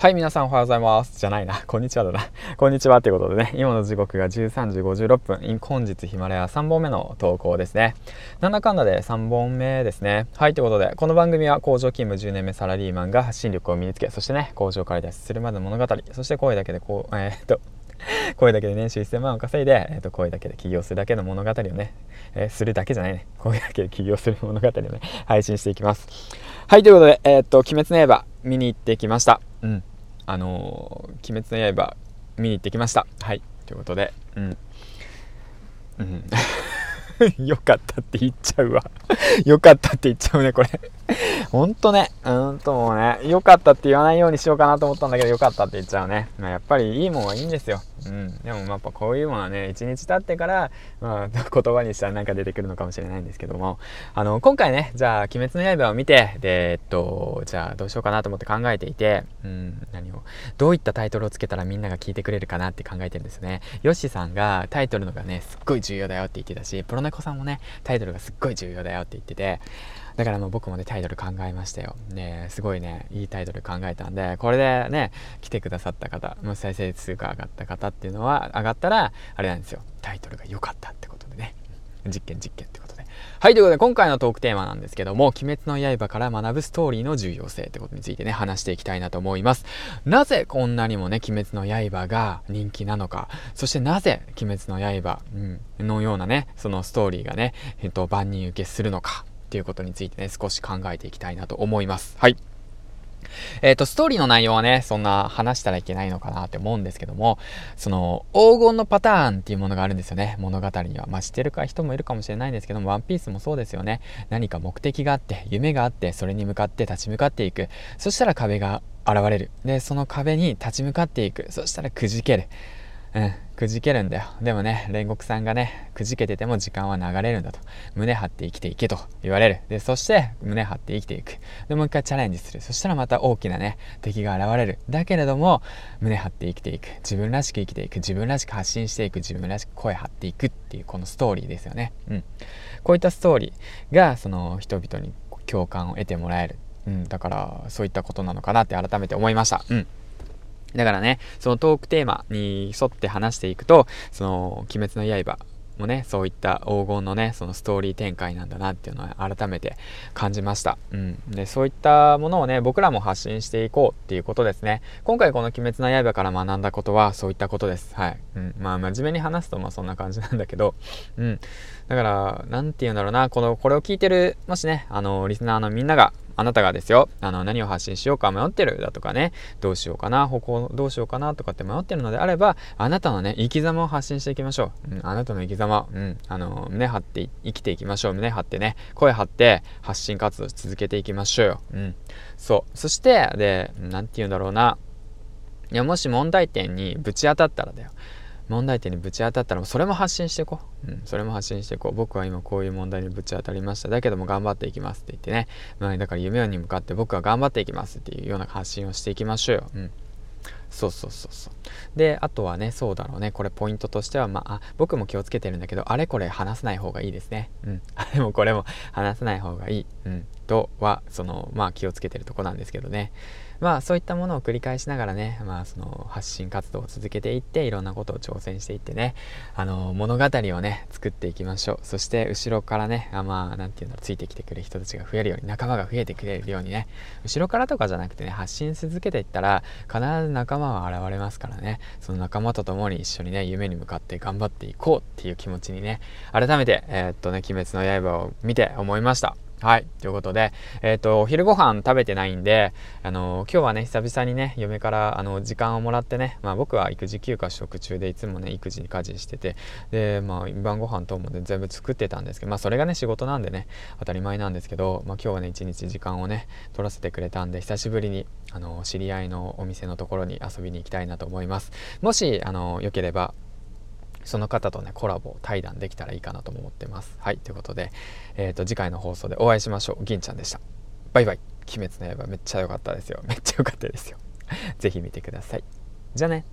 はい、皆さんおはようございます。じゃないな。こんにちはだな。こんにちはということでね、今の時刻が13時56分、本日ヒマラヤ3本目の投稿ですね。なんだかんだで3本目ですね。はい、ということで、この番組は工場勤務10年目サラリーマンが発信力を身につけ、そしてね、工場から脱出するまでの物語、そして声だけでこう、えー、っと、声だけで年収1000万を稼いで、えー、と声だけで起業するだけの物語をね、えー、するだけじゃないね声だけで起業する物語をね配信していきますはいということでえー、っと「鬼滅の刃」見に行ってきましたうんあのー、鬼滅の刃見に行ってきました。はい。ということでうん。うん。よかったって言っちゃうわ。よかったって言っちゃうねこれ。ほんとね、うんともうね、よかったって言わないようにしようかなと思ったんだけど、よかったって言っちゃうね。まあ、やっぱりいいもんはいいんですよ。うん。でもやっぱこういうものはね、一日経ってから、まあ、言葉にしたらなんか出てくるのかもしれないんですけども、あの、今回ね、じゃあ、鬼滅の刃を見て、で、えっと、じゃあどうしようかなと思って考えていて、うん、何を、どういったタイトルをつけたらみんなが聞いてくれるかなって考えてるんですね。ヨッシーさんがタイトルのがね、すっごい重要だよって言ってたし、プロネコさんもね、タイトルがすっごい重要だよって言ってて、だからもう僕もね、タイトル考えましたよ。ね、すごいね、いいタイトル考えたんで、これでね、来てくださった方、もし再生数が上がった方っていうのは、上がったら、あれなんですよ。タイトルが良かったってことでね。実験実験ってことで。はい、ということで今回のトークテーマなんですけども、鬼滅の刃から学ぶストーリーの重要性ってことについてね、話していきたいなと思います。なぜこんなにもね、鬼滅の刃が人気なのか、そしてなぜ鬼滅の刃、うん、のようなね、そのストーリーがね、えっと、万人受けするのか、っていうことについてね、少し考えていきたいなと思います。はい。えっ、ー、と、ストーリーの内容はね、そんな話したらいけないのかなって思うんですけども、その、黄金のパターンっていうものがあるんですよね。物語には。まあ、知ってるか人もいるかもしれないんですけども、ワンピースもそうですよね。何か目的があって、夢があって、それに向かって立ち向かっていく。そしたら壁が現れる。で、その壁に立ち向かっていく。そしたらくじける。うん、くじけるんだよ。でもね、煉獄さんがね、くじけてても時間は流れるんだと。胸張って生きていけと言われる。で、そして胸張って生きていく。で、もう一回チャレンジする。そしたらまた大きなね、敵が現れる。だけれども、胸張って生きていく。自分らしく生きていく。自分らしく発信していく。自分らしく声張っていくっていうこのストーリーですよね。うん。こういったストーリーが、その人々に共感を得てもらえる。うん、だからそういったことなのかなって改めて思いました。うん。だからね、そのトークテーマに沿って話していくと、その、鬼滅の刃もね、そういった黄金のね、そのストーリー展開なんだなっていうのは改めて感じました。うん。で、そういったものをね、僕らも発信していこうっていうことですね。今回この鬼滅の刃から学んだことはそういったことです。はい。うん。まあ、真面目に話すとまあそんな感じなんだけど、うん。だから、なんて言うんだろうな、この、これを聞いてる、もしね、あの、リスナーのみんなが、あなたがですよ、あの、何を発信しようか迷ってるだとかね、どうしようかな、方向どうしようかなとかって迷ってるのであれば、あなたのね、生き様を発信していきましょう。うん、あなたの生き様、うん、あの、胸張って生きていきましょう。胸張ってね、声張って発信活動続けていきましょうよ。うん。そう。そして、で、なんて言うんだろうな。いや、もし問題点にぶち当たったらだよ。問題点にぶち当たったらそれも発信していこう、うん、それも発信していこう。僕は今こういう問題にぶち当たりました。だけども頑張っていきますって言ってね、まあ、だから夢に向かって僕は頑張っていきますっていうような発信をしていきましょうよ、うん、そうそうそうそう。であとはねそうだろうね。これポイントとしてはまあ僕も気をつけてるんだけどあれこれ話さない方がいいですね。うん。あれもこれも話さない方がいい。うん。とはそのまあ気をつけてるとこなんですけどね。まあそういったものを繰り返しながらね、まあその発信活動を続けていって、いろんなことを挑戦していってね、あの、物語をね、作っていきましょう。そして後ろからね、あまあ、なんていうんだろう、ついてきてくれる人たちが増えるように、仲間が増えてくれるようにね、後ろからとかじゃなくてね、発信し続けていったら、必ず仲間は現れますからね、その仲間と共に一緒にね、夢に向かって頑張っていこうっていう気持ちにね、改めて、えー、っとね、鬼滅の刃を見て思いました。はい。ということで、えっ、ー、と、お昼ご飯食べてないんで、あの今日はね、久々にね、嫁から、あの、時間をもらってね、まあ僕は育児休暇取得中で、いつもね、育児に家事してて、で、まあ、晩ご飯等もね、全部作ってたんですけど、まあそれがね、仕事なんでね、当たり前なんですけど、まあ今日はね、一日時間をね、取らせてくれたんで、久しぶりに、あの、知り合いのお店のところに遊びに行きたいなと思います。もし、あの、よければ、その方とね、コラボ、対談できたらいいかなとも思ってます。はい、ということで、えっ、ー、と、次回の放送でお会いしましょう。銀ちゃんでした。バイバイ。鬼滅の刃めっちゃ良かったですよ。めっちゃ良かったですよ。ぜひ見てください。じゃあね。